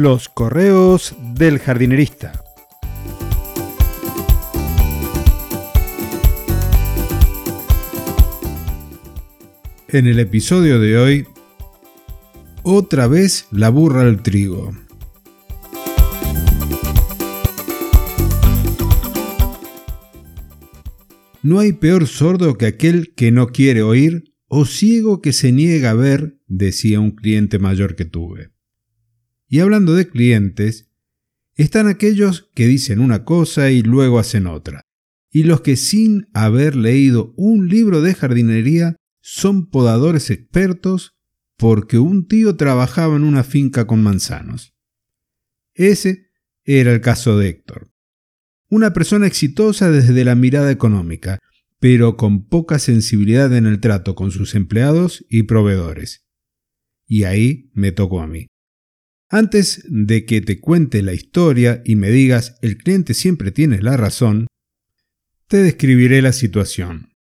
Los correos del jardinerista. En el episodio de hoy, otra vez la burra al trigo. No hay peor sordo que aquel que no quiere oír o ciego que se niega a ver, decía un cliente mayor que tuve. Y hablando de clientes, están aquellos que dicen una cosa y luego hacen otra, y los que sin haber leído un libro de jardinería son podadores expertos porque un tío trabajaba en una finca con manzanos. Ese era el caso de Héctor. Una persona exitosa desde la mirada económica, pero con poca sensibilidad en el trato con sus empleados y proveedores. Y ahí me tocó a mí. Antes de que te cuente la historia y me digas el cliente siempre tiene la razón, te describiré la situación.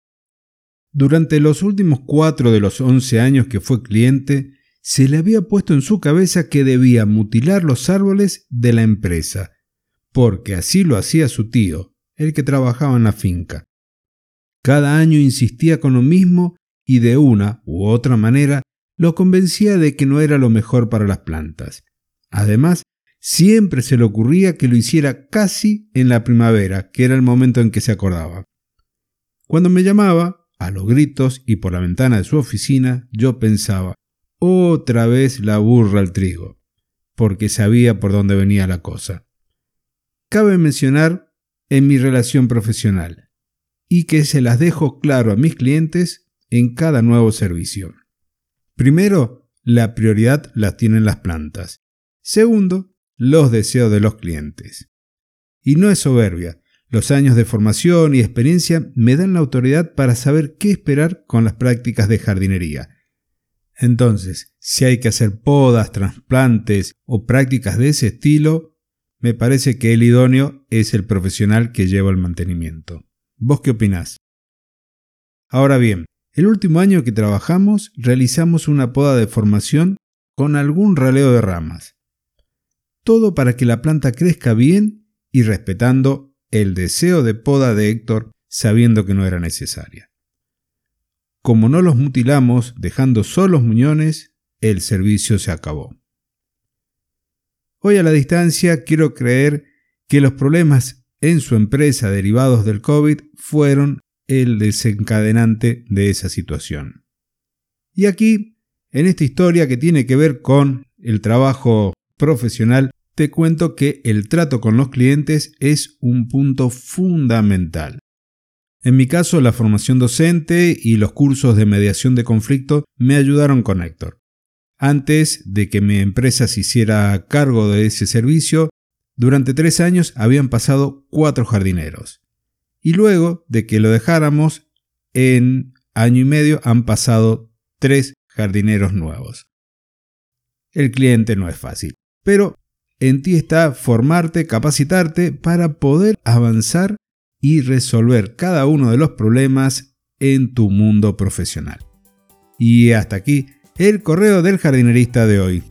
Durante los últimos cuatro de los once años que fue cliente, se le había puesto en su cabeza que debía mutilar los árboles de la empresa, porque así lo hacía su tío, el que trabajaba en la finca. Cada año insistía con lo mismo y de una u otra manera lo convencía de que no era lo mejor para las plantas. Además, siempre se le ocurría que lo hiciera casi en la primavera, que era el momento en que se acordaba. Cuando me llamaba, a los gritos y por la ventana de su oficina, yo pensaba, otra vez la burra al trigo, porque sabía por dónde venía la cosa. Cabe mencionar en mi relación profesional, y que se las dejo claro a mis clientes en cada nuevo servicio. Primero, la prioridad la tienen las plantas. Segundo, los deseos de los clientes. Y no es soberbia. Los años de formación y experiencia me dan la autoridad para saber qué esperar con las prácticas de jardinería. Entonces, si hay que hacer podas, trasplantes o prácticas de ese estilo, me parece que el idóneo es el profesional que lleva el mantenimiento. ¿Vos qué opinás? Ahora bien, el último año que trabajamos realizamos una poda de formación con algún raleo de ramas todo para que la planta crezca bien y respetando el deseo de poda de Héctor sabiendo que no era necesaria. Como no los mutilamos dejando solos muñones, el servicio se acabó. Hoy a la distancia quiero creer que los problemas en su empresa derivados del COVID fueron el desencadenante de esa situación. Y aquí, en esta historia que tiene que ver con el trabajo profesional, te cuento que el trato con los clientes es un punto fundamental. En mi caso, la formación docente y los cursos de mediación de conflicto me ayudaron con Héctor. Antes de que mi empresa se hiciera cargo de ese servicio, durante tres años habían pasado cuatro jardineros. Y luego de que lo dejáramos, en año y medio han pasado tres jardineros nuevos. El cliente no es fácil, pero en ti está formarte, capacitarte para poder avanzar y resolver cada uno de los problemas en tu mundo profesional. Y hasta aquí el correo del jardinerista de hoy.